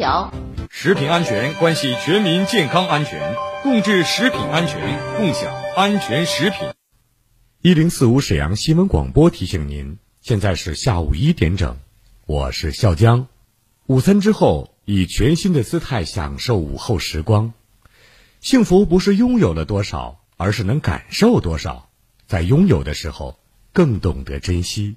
条。食品安全关系全民健康安全，共治食品安全，共享安全食品。一零四五沈阳新闻广播提醒您，现在是下午一点整，我是笑江。午餐之后，以全新的姿态享受午后时光。幸福不是拥有了多少，而是能感受多少。在拥有的时候，更懂得珍惜。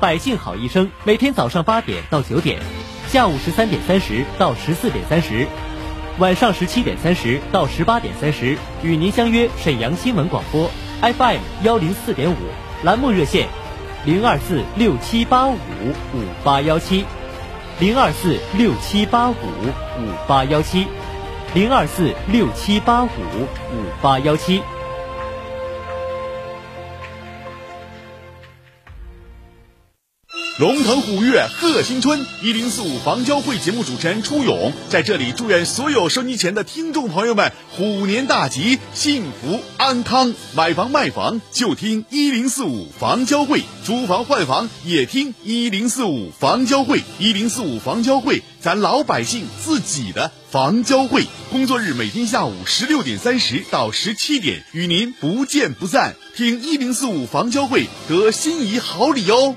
百姓好医生每天早上八点到九点，下午十三点三十到十四点三十，晚上十七点三十到十八点三十，与您相约沈阳新闻广播 FM 幺零四点五，栏目热线零二四六七八五五八幺七，零二四六七八五五八幺七，零二四六七八五五八幺七。龙腾虎跃贺新春，一零四五房交会节目主持人初勇在这里祝愿所有收机前的听众朋友们虎年大吉，幸福安康。买房卖房就听一零四五房交会，租房换房也听一零四五房交会。一零四五房交会，咱老百姓自己的房交会。工作日每天下午十六点三十到十七点，与您不见不散。听一零四五房交会得心仪好礼哦。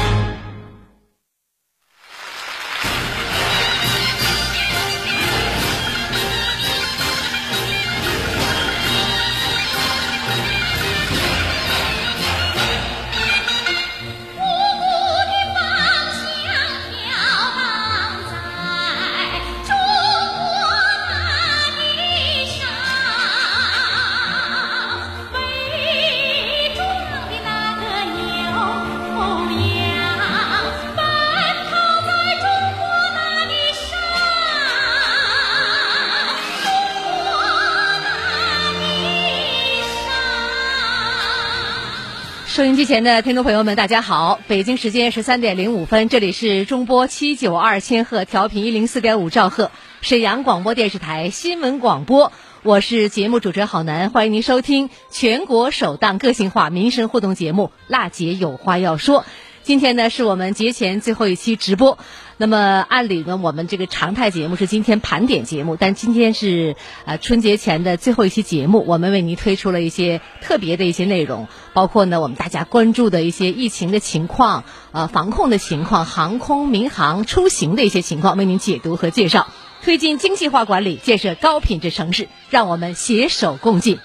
收音机前的听众朋友们，大家好！北京时间十三点零五分，这里是中波七九二千赫调频一零四点五兆赫，沈阳广播电视台新闻广播。我是节目主持人郝楠，欢迎您收听全国首档个性化民生互动节目《辣姐有话要说》。今天呢，是我们节前最后一期直播。那么，按理呢，我们这个常态节目是今天盘点节目，但今天是呃春节前的最后一期节目，我们为您推出了一些特别的一些内容，包括呢我们大家关注的一些疫情的情况、呃防控的情况、航空、民航出行的一些情况，为您解读和介绍，推进精细化管理，建设高品质城市，让我们携手共进。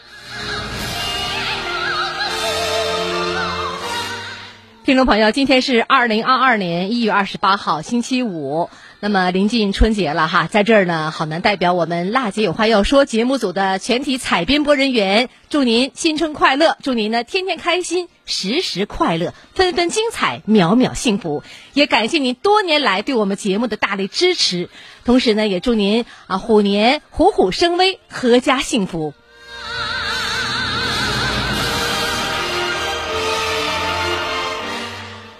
听众朋友，今天是二零二二年一月二十八号，星期五。那么临近春节了哈，在这儿呢，好男代表我们辣姐有话要说节目组的全体采编播人员，祝您新春快乐，祝您呢天天开心，时时快乐，分分精彩，秒秒幸福。也感谢您多年来对我们节目的大力支持，同时呢，也祝您啊虎年虎虎生威，阖家幸福。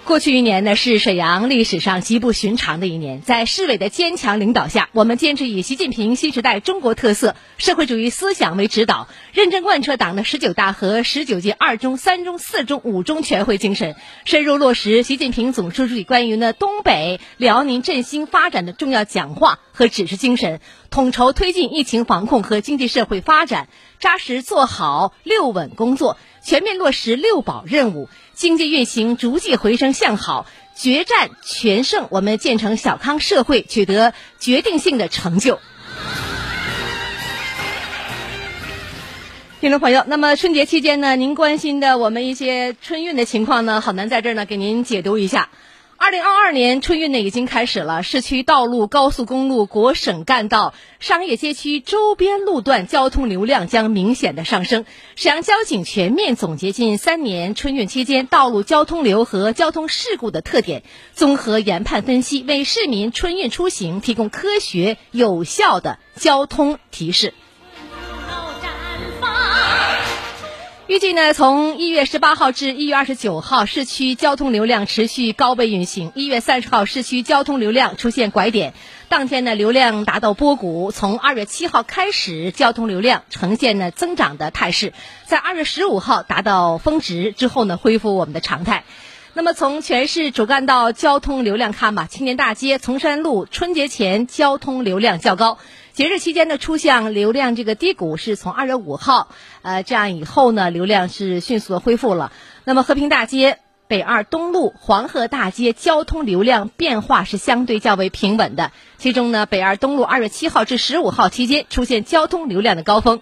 过去一年呢，是沈阳历史上极不寻常的一年。在市委的坚强领导下，我们坚持以习近平新时代中国特色社会主义思想为指导，认真贯彻党的十九大和十九届二中、三中、四中、五中全会精神，深入落实习近平总书记关于呢东北、辽宁振兴发展的重要讲话和指示精神，统筹推进疫情防控和经济社会发展，扎实做好六稳工作，全面落实六保任务。经济运行逐季回升向好，决战全胜，我们建成小康社会取得决定性的成就。听众朋友，那么春节期间呢，您关心的我们一些春运的情况呢，好难在这儿呢给您解读一下。二零二二年春运呢已经开始了，市区道路、高速公路、国省干道、商业街区周边路段交通流量将明显的上升。沈阳交警全面总结近三年春运期间道路交通流和交通事故的特点，综合研判分析，为市民春运出行提供科学有效的交通提示。预计呢，从一月十八号至一月二十九号，市区交通流量持续高位运行。一月三十号，市区交通流量出现拐点，当天呢，流量达到波谷。从二月七号开始，交通流量呈现呢增长的态势，在二月十五号达到峰值之后呢，恢复我们的常态。那么从全市主干道交通流量看吧，青年大街、崇山路春节前交通流量较高。节日期间的出现流量这个低谷是从二月五号，呃，这样以后呢，流量是迅速的恢复了。那么和平大街、北二东路、黄河大街交通流量变化是相对较为平稳的。其中呢，北二东路二月七号至十五号期间出现交通流量的高峰。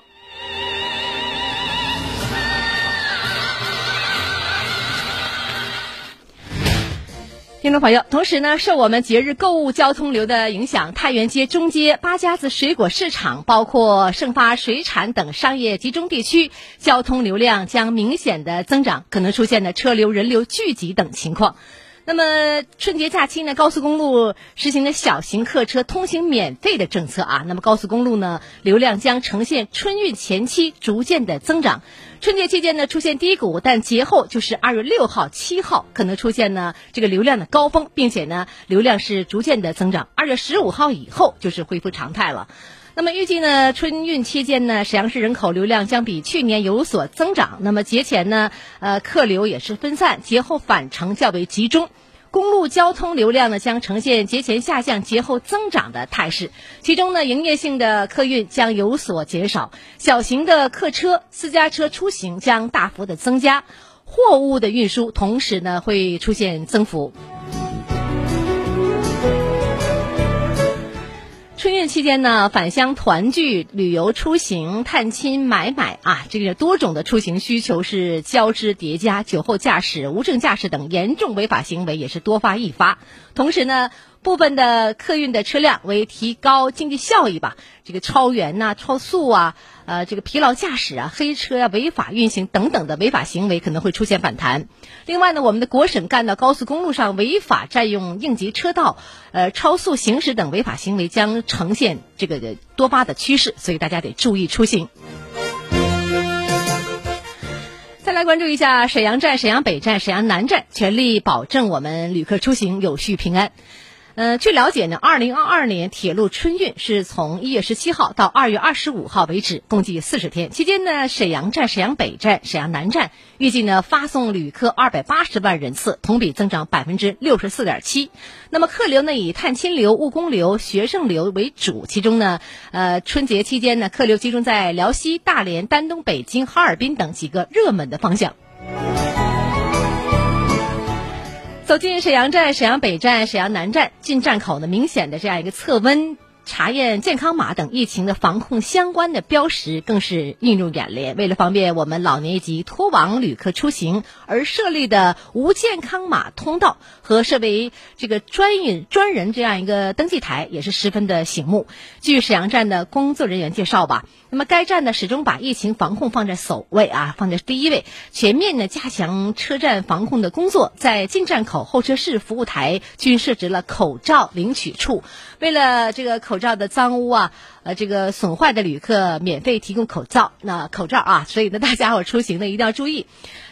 听众朋友，同时呢，受我们节日购物交通流的影响，太原街、中街、八家子水果市场，包括盛发水产等商业集中地区，交通流量将明显的增长，可能出现的车流人流聚集等情况。那么春节假期呢，高速公路实行的小型客车通行免费的政策啊，那么高速公路呢，流量将呈现春运前期逐渐的增长。春节期间呢出现低谷，但节后就是二月六号、七号可能出现呢这个流量的高峰，并且呢流量是逐渐的增长。二月十五号以后就是恢复常态了。那么预计呢春运期间呢沈阳市人口流量将比去年有所增长。那么节前呢呃客流也是分散，节后返程较为集中。公路交通流量呢将呈现节前下降、节后增长的态势，其中呢营业性的客运将有所减少，小型的客车、私家车出行将大幅的增加，货物的运输同时呢会出现增幅。春运期间呢，返乡团聚、旅游出行、探亲买买啊，这个多种的出行需求是交织叠加，酒后驾驶、无证驾驶等严重违法行为也是多发易发。同时呢，部分的客运的车辆为提高经济效益吧，这个超员呐、超速啊。呃，这个疲劳驾驶啊、黑车啊、违法运行等等的违法行为可能会出现反弹。另外呢，我们的国省干道、高速公路上违法占用应急车道、呃超速行驶等违法行为将呈现这个多发的趋势，所以大家得注意出行。再来关注一下沈阳站、沈阳北站、沈阳南站，全力保证我们旅客出行有序平安。呃，据了解呢，二零二二年铁路春运是从一月十七号到二月二十五号为止，共计四十天。期间呢，沈阳站、沈阳北站、沈阳南站预计呢发送旅客二百八十万人次，同比增长百分之六十四点七。那么客流呢以探亲流、务工流、学生流为主，其中呢，呃，春节期间呢客流集中在辽西、大连、丹东、北京、哈尔滨等几个热门的方向。走进沈阳站、沈阳北站、沈阳南站进站口呢，明显的这样一个测温、查验健康码等疫情的防控相关的标识更是映入眼帘。为了方便我们老年及脱网旅客出行而设立的无健康码通道和设为这个专运专人这样一个登记台，也是十分的醒目。据沈阳站的工作人员介绍吧。那么该站呢，始终把疫情防控放在首位啊，放在第一位，全面呢加强车站防控的工作，在进站口、候车室、服务台均设置了口罩领取处。为了这个口罩的脏污啊，呃，这个损坏的旅客免费提供口罩，那口罩啊，所以呢，大家伙出行呢一定要注意。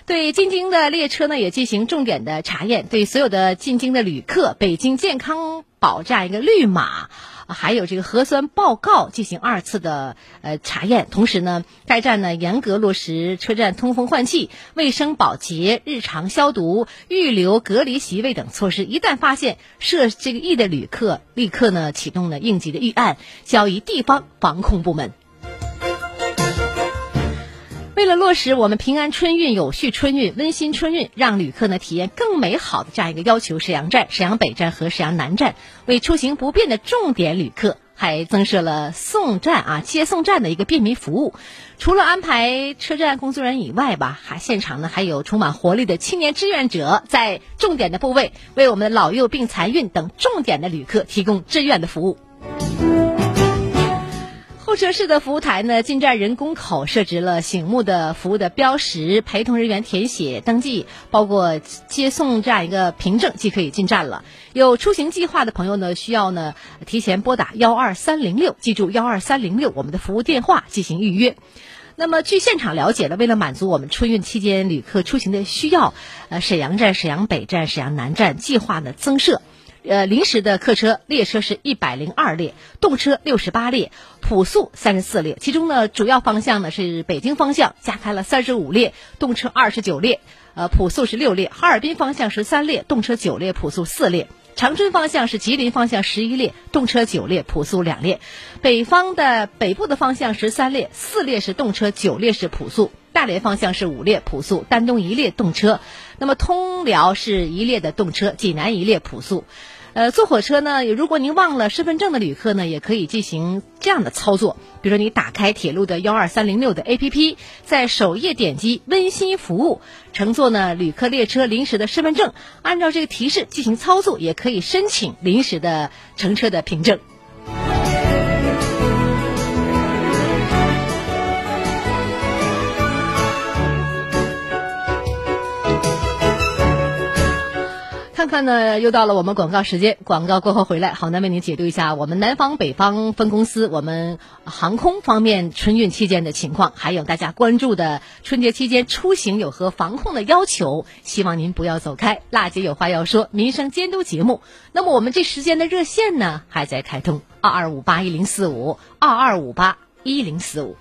对进京的列车呢也进行重点的查验，对所有的进京的旅客，北京健康宝这样一个绿码。还有这个核酸报告进行二次的呃查验，同时呢，该站呢严格落实车站通风换气、卫生保洁、日常消毒、预留隔离席位等措施。一旦发现涉这个疫的旅客，立刻呢启动了应急的预案，交于地方防控部门。为了落实我们平安春运、有序春运、温馨春运，让旅客呢体验更美好的这样一个要求，沈阳站、沈阳北站和沈阳南站为出行不便的重点旅客，还增设了送站啊、接送站的一个便民服务。除了安排车站工作人员以外吧，还现场呢还有充满活力的青年志愿者，在重点的部位为我们的老幼病残孕等重点的旅客提供志愿的服务。候车室的服务台呢，进站人工口设置了醒目的服务的标识，陪同人员填写登记，包括接送这样一个凭证，即可以进站了。有出行计划的朋友呢，需要呢提前拨打幺二三零六，记住幺二三零六我们的服务电话进行预约。那么，据现场了解呢，为了满足我们春运期间旅客出行的需要，呃，沈阳站、沈阳北站、沈阳南站计划呢增设。呃，临时的客车列车是一百零二列，动车六十八列，普速三十四列。其中呢，主要方向呢是北京方向加开了三十五列，动车二十九列，呃，普速是六列；哈尔滨方向十三列，动车九列，普速四列；长春方向是吉林方向十一列，动车九列，普速两列；北方的北部的方向十三列，四列是动车，九列是普速；大连方向是五列普速，丹东一列动车；那么通辽是一列的动车，济南一列普速。呃，坐火车呢，如果您忘了身份证的旅客呢，也可以进行这样的操作。比如说，你打开铁路的幺二三零六的 APP，在首页点击温馨服务，乘坐呢旅客列车临时的身份证，按照这个提示进行操作，也可以申请临时的乘车的凭证。看看呢，又到了我们广告时间。广告过后回来，好男为您解读一下我们南方北方分公司我们航空方面春运期间的情况，还有大家关注的春节期间出行有何防控的要求。希望您不要走开，辣姐有话要说，民生监督节目。那么我们这时间的热线呢，还在开通二二五八一零四五二二五八一零四五。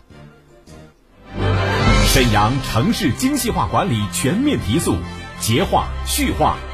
沈阳城市精细化管理全面提速，洁化、序化。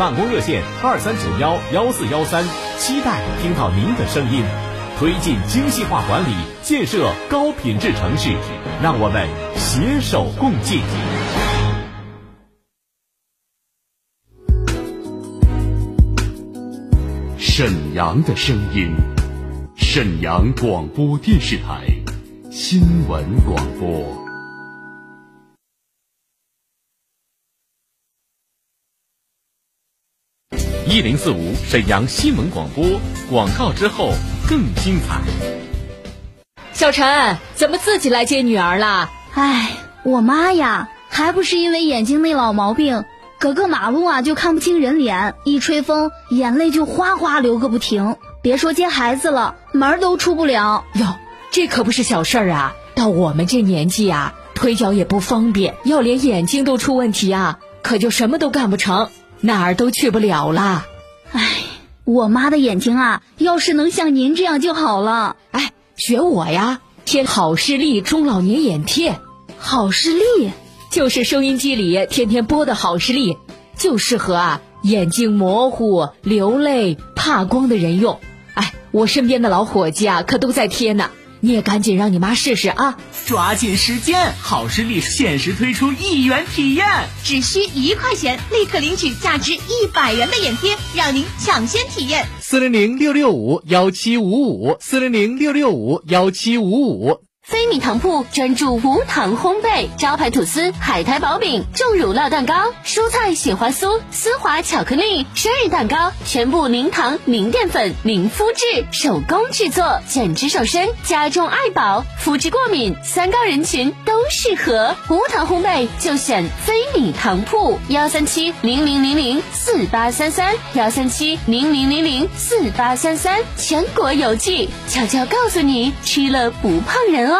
办公热线二三九幺幺四幺三，期待听到您的声音。推进精细化管理，建设高品质城市，让我们携手共进。沈阳的声音，沈阳广播电视台新闻广播。一零四五沈阳新闻广播，广告之后更精彩。小陈，怎么自己来接女儿了？唉，我妈呀，还不是因为眼睛那老毛病，隔个马路啊就看不清人脸，一吹风眼泪就哗哗流个不停。别说接孩子了，门都出不了。哟，这可不是小事儿啊！到我们这年纪啊，腿脚也不方便，要连眼睛都出问题啊，可就什么都干不成，哪儿都去不了了。唉，我妈的眼睛啊，要是能像您这样就好了。哎，学我呀，贴好视力中老年眼贴。好视力就是收音机里天天播的好视力，就适合啊眼睛模糊、流泪、怕光的人用。哎，我身边的老伙计啊，可都在贴呢。你也赶紧让你妈试试啊！抓紧时间，好视力限时推出一元体验，只需一块钱，立刻领取价值一百元的眼贴，让您抢先体验。四零零六六五幺七五五，四零零六六五幺七五五。飞米糖铺专注无糖烘焙，招牌吐司、海苔薄饼、重乳酪蛋糕、蔬菜雪花酥、丝滑巧克力、生日蛋糕，全部零糖、零淀粉、零麸质，手工制作，减脂瘦身，家中爱宝，肤质过敏、三高人群都适合。无糖烘焙就选飞米糖铺，幺三七零零零零四八三三，幺三七零零零零四八三三，全国邮寄，悄悄告诉你，吃了不胖人哦。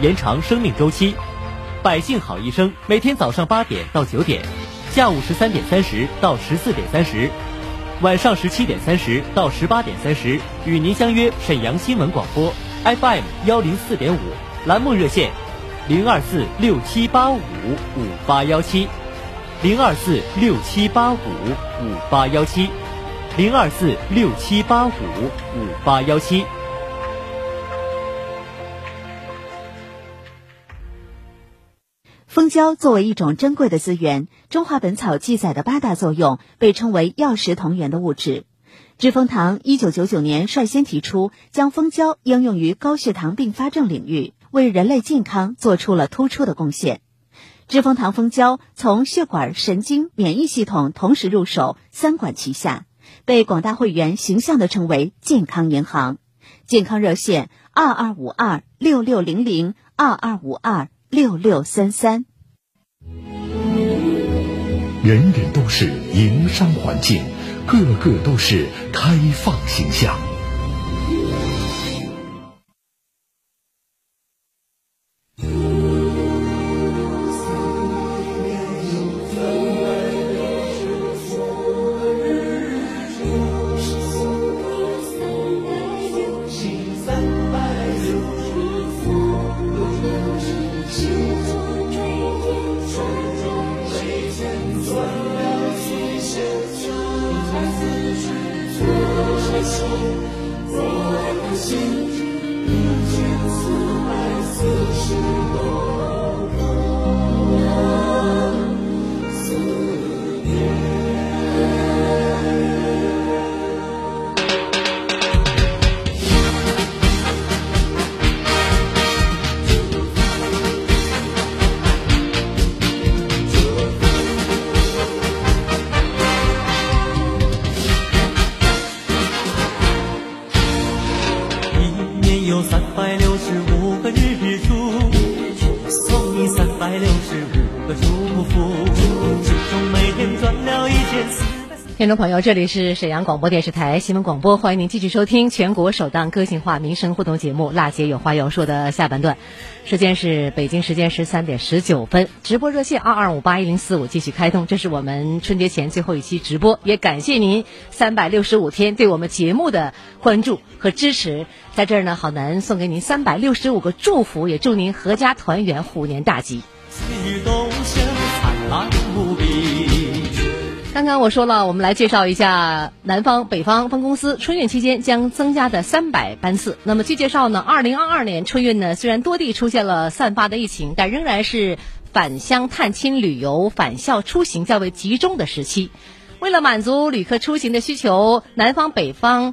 延长生命周期。百姓好医生每天早上八点到九点，下午十三点三十到十四点三十，晚上十七点三十到十八点三十，与您相约沈阳新闻广播 FM 幺零四点五栏目热线零二四六七八五五八幺七零二四六七八五五八幺七零二四六七八五五八幺七。蜂胶作为一种珍贵的资源，《中华本草》记载的八大作用被称为药食同源的物质。知蜂堂一九九九年率先提出将蜂胶应用于高血糖并发症领域，为人类健康做出了突出的贡献。知蜂堂蜂胶从血管、神经、免疫系统同时入手，三管齐下，被广大会员形象地称为“健康银行”。健康热线：二二五二六六零零二二五二。六六三三，人人都是营商环境，个个都是开放形象。听众朋友，这里是沈阳广播电视台新闻广播，欢迎您继续收听全国首档个性化民生互动节目《辣姐有话要说》的下半段。时间是北京时间十三点十九分，直播热线二二五八一零四五继续开通，这是我们春节前最后一期直播，也感谢您三百六十五天对我们节目的关注和支持。在这儿呢，好男送给您三百六十五个祝福，也祝您阖家团圆，虎年大吉。刚刚我说了，我们来介绍一下南方、北方分公司春运期间将增加的三百班次。那么据介绍呢，二零二二年春运呢，虽然多地出现了散发的疫情，但仍然是返乡探亲旅游、返校出行较为集中的时期。为了满足旅客出行的需求，南方、北方。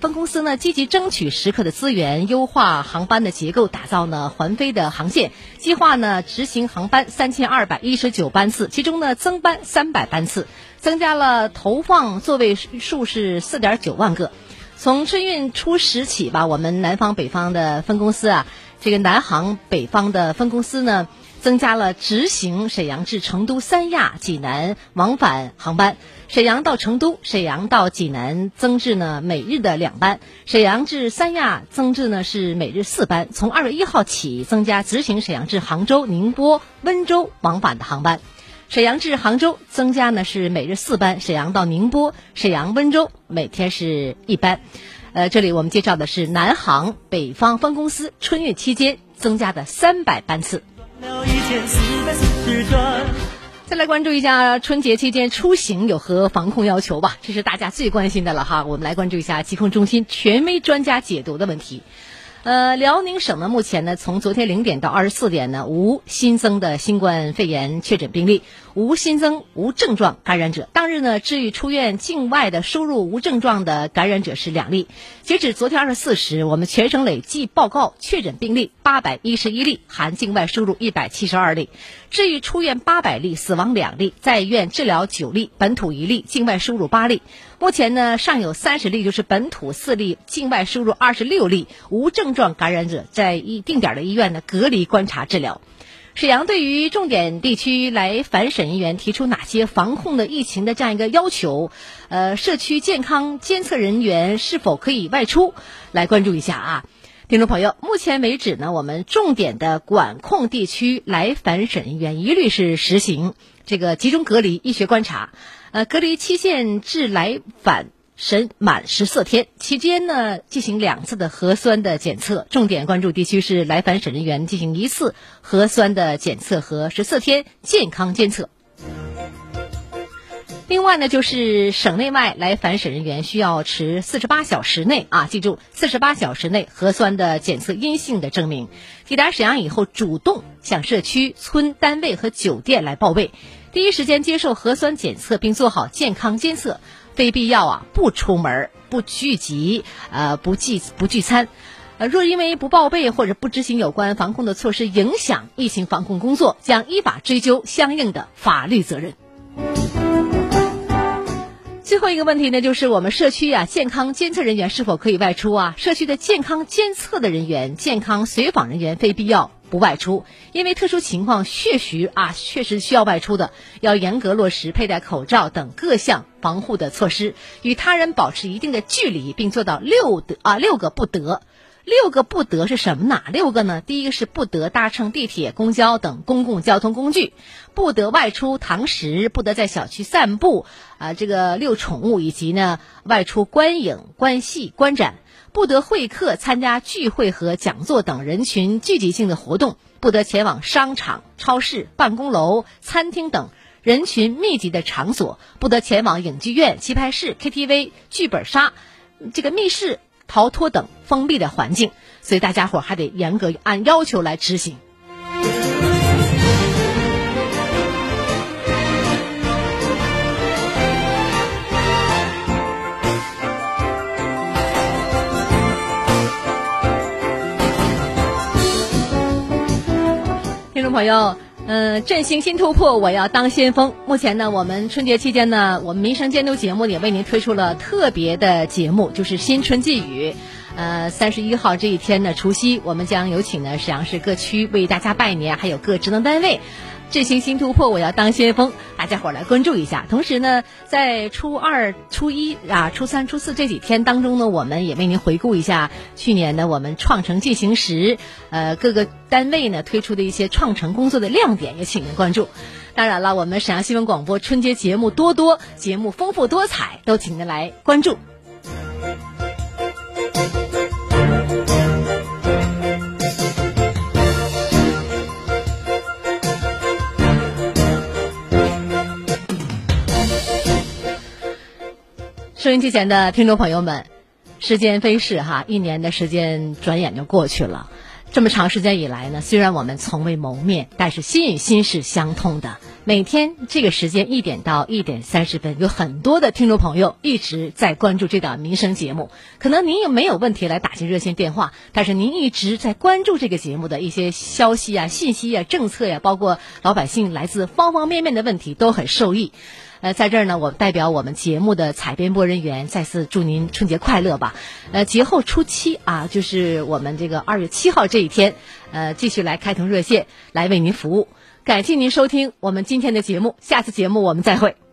分公司呢积极争取时刻的资源，优化航班的结构，打造呢环飞的航线。计划呢执行航班三千二百一十九班次，其中呢增班三百班次，增加了投放座位数是四点九万个。从春运初始起吧，我们南方北方的分公司啊，这个南航北方的分公司呢。增加了直行沈阳至成都、三亚、济南往返航班，沈阳到成都、沈阳到济南增至呢每日的两班，沈阳至三亚增至呢是每日四班。从二月一号起，增加直行沈阳至杭州、宁波、温州往返的航班，沈阳至杭州增加呢是每日四班，沈阳到宁波、沈阳、温州每天是一班。呃，这里我们介绍的是南航北方分公司春运期间增加的三百班次。再来关注一下春节期间出行有何防控要求吧，这是大家最关心的了哈。我们来关注一下疾控中心权威专家解读的问题。呃，辽宁省呢，目前呢，从昨天零点到二十四点呢，无新增的新冠肺炎确诊病例，无新增无症状感染者。当日呢，治愈出院境外的输入无症状的感染者是两例。截止昨天二十四时，我们全省累计报告确诊病例八百一十一例，含境外输入一百七十二例，治愈出院八百例，死亡两例，在院治疗九例，本土一例，境外输入八例。目前呢，尚有三十例，就是本土四例，境外输入二十六例，无症状感染者在一定点的医院呢隔离观察治疗。沈阳对于重点地区来返省人员提出哪些防控的疫情的这样一个要求？呃，社区健康监测人员是否可以外出？来关注一下啊，听众朋友，目前为止呢，我们重点的管控地区来返省人员一律是实行这个集中隔离、医学观察。呃，隔离期限至来返审满十四天，期间呢进行两次的核酸的检测，重点关注地区是来返省人员进行一次核酸的检测和十四天健康监测。另外呢，就是省内外来返省人员需要持四十八小时内啊，记住四十八小时内核酸的检测阴性的证明。抵达沈阳以后，主动向社区、村、单位和酒店来报备。第一时间接受核酸检测，并做好健康监测，非必要啊不出门、不聚集、呃不聚不聚餐，呃若因为不报备或者不执行有关防控的措施，影响疫情防控工作，将依法追究相应的法律责任。最后一个问题呢，就是我们社区啊健康监测人员是否可以外出啊？社区的健康监测的人员、健康随访人员，非必要。不外出，因为特殊情况确实啊，确实需要外出的，要严格落实佩戴口罩等各项防护的措施，与他人保持一定的距离，并做到六得啊六个不得。六个不得是什么？哪六个呢？第一个是不得搭乘地铁、公交等公共交通工具，不得外出堂食，不得在小区散步啊，这个遛宠物，以及呢外出观影、观戏、观展。不得会客、参加聚会和讲座等人群聚集性的活动；不得前往商场、超市、办公楼、餐厅等人群密集的场所；不得前往影剧院、棋牌室、KTV、剧本杀、这个密室逃脱等封闭的环境。所以大家伙还得严格按要求来执行。听众朋友，嗯，振兴新突破，我要当先锋。目前呢，我们春节期间呢，我们民生监督节目也为您推出了特别的节目，就是新春寄语。呃，三十一号这一天呢，除夕，我们将有请呢沈阳市各区为大家拜年，还有各职能单位。振兴新突破，我要当先锋，大家伙儿来关注一下。同时呢，在初二、初一啊、初三、初四这几天当中呢，我们也为您回顾一下去年呢我们创城进行时，呃各个单位呢推出的一些创城工作的亮点，也请您关注。当然了，我们沈阳新闻广播春节节目多多，节目丰富多彩，都请您来关注。收音机前的听众朋友们，时间飞逝哈，一年的时间转眼就过去了。这么长时间以来呢，虽然我们从未谋面，但是心与心是相通的。每天这个时间一点到一点三十分，有很多的听众朋友一直在关注这档民生节目。可能您也没有问题来打进热线电话，但是您一直在关注这个节目的一些消息啊、信息啊、政策呀、包括老百姓来自方方面面的问题，都很受益。呃，在这儿呢，我代表我们节目的采编播人员再次祝您春节快乐吧。呃，节后初七啊，就是我们这个二月七号这一天，呃，继续来开通热线来为您服务。感谢您收听我们今天的节目，下次节目我们再会。